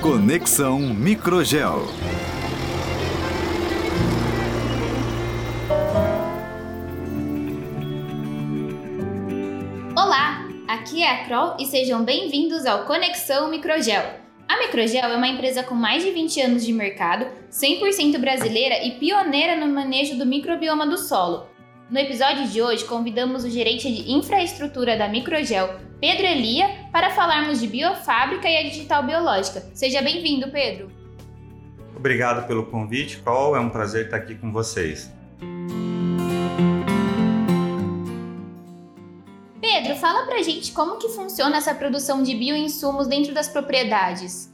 Conexão Microgel. Olá, aqui é a Kroll e sejam bem-vindos ao Conexão Microgel. A Microgel é uma empresa com mais de 20 anos de mercado, 100% brasileira e pioneira no manejo do microbioma do solo. No episódio de hoje, convidamos o gerente de infraestrutura da Microgel, Pedro Elia, para falarmos de biofábrica e a digital biológica. Seja bem-vindo, Pedro. Obrigado pelo convite, Carol. É um prazer estar aqui com vocês. Pedro, fala pra gente como que funciona essa produção de bioinsumos dentro das propriedades.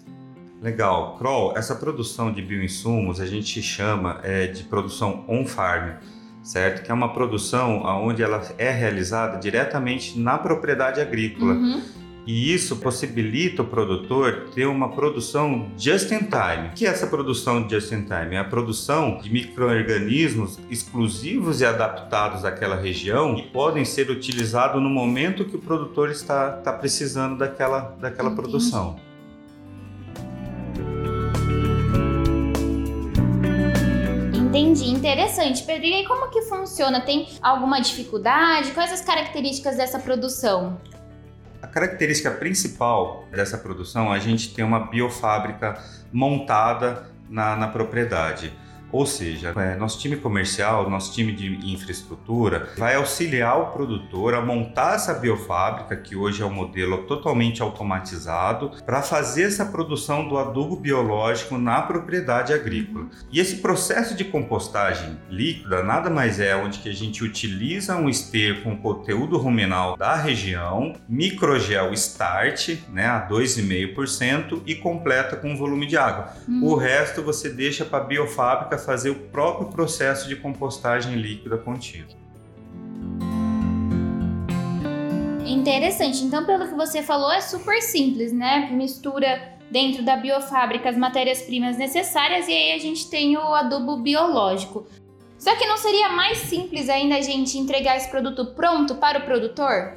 Legal. Kroll, essa produção de bioinsumos a gente chama é, de produção on-farm certo? Que é uma produção onde ela é realizada diretamente na propriedade agrícola. Uhum. E isso possibilita o produtor ter uma produção just in time. O que é essa produção just in time? É a produção de micro-organismos exclusivos e adaptados àquela região e podem ser utilizados no momento que o produtor está, está precisando daquela, daquela produção. Entendi, interessante. Pedro, e aí como que funciona? Tem alguma dificuldade? Quais as características dessa produção? A característica principal dessa produção, a gente tem uma biofábrica montada na, na propriedade. Ou seja, é, nosso time comercial, nosso time de infraestrutura vai auxiliar o produtor a montar essa biofábrica, que hoje é um modelo totalmente automatizado, para fazer essa produção do adubo biológico na propriedade agrícola. E esse processo de compostagem líquida nada mais é onde que a gente utiliza um esterco com conteúdo ruminal da região, microgel start, né, a 2,5% e completa com volume de água. Uhum. O resto você deixa para a biofábrica fazer o próprio processo de compostagem líquida contínua. Interessante. Então, pelo que você falou, é super simples, né? Mistura dentro da biofábrica as matérias-primas necessárias e aí a gente tem o adubo biológico. Só que não seria mais simples ainda a gente entregar esse produto pronto para o produtor?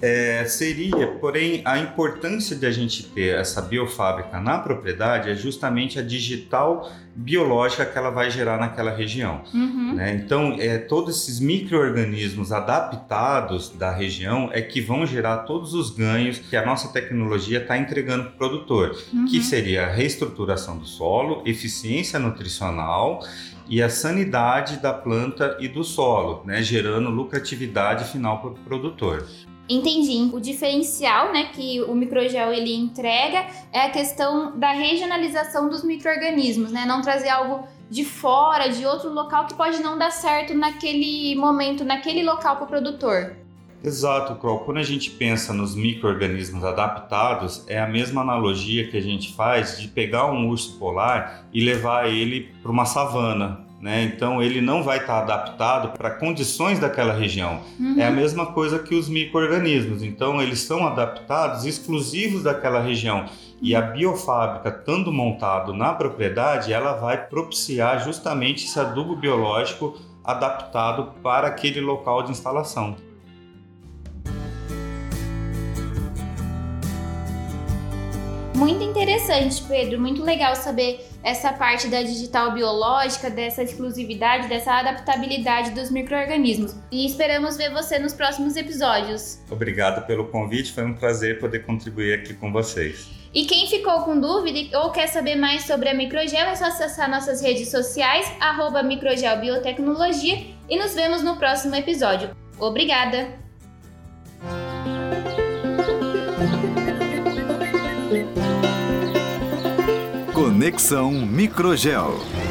É, seria, porém, a importância de a gente ter essa biofábrica na propriedade é justamente a digital biológica que ela vai gerar naquela região. Uhum. Né? Então, é, todos esses micro-organismos adaptados da região é que vão gerar todos os ganhos que a nossa tecnologia está entregando para o produtor, uhum. que seria a reestruturação do solo, eficiência nutricional e a sanidade da planta e do solo, né? gerando lucratividade final para o produtor. Entendi. O diferencial, né, que o microgel ele entrega é a questão da regionalização dos microrganismos, né? Não trazer algo de fora, de outro local que pode não dar certo naquele momento, naquele local para o produtor. Exato, Kroll. Quando a gente pensa nos micro-organismos adaptados, é a mesma analogia que a gente faz de pegar um urso polar e levar ele para uma savana, né? Então ele não vai estar adaptado para condições daquela região. Uhum. É a mesma coisa que os micro-organismos. Então eles são adaptados exclusivos daquela região. E a biofábrica, estando montado na propriedade, ela vai propiciar justamente esse adubo biológico adaptado para aquele local de instalação. Muito interessante, Pedro. Muito legal saber essa parte da digital biológica, dessa exclusividade, dessa adaptabilidade dos micro-organismos. E esperamos ver você nos próximos episódios. Obrigado pelo convite, foi um prazer poder contribuir aqui com vocês. E quem ficou com dúvida ou quer saber mais sobre a Microgel, é só acessar nossas redes sociais, arroba Microgel Biotecnologia, e nos vemos no próximo episódio. Obrigada! Conexão Microgel.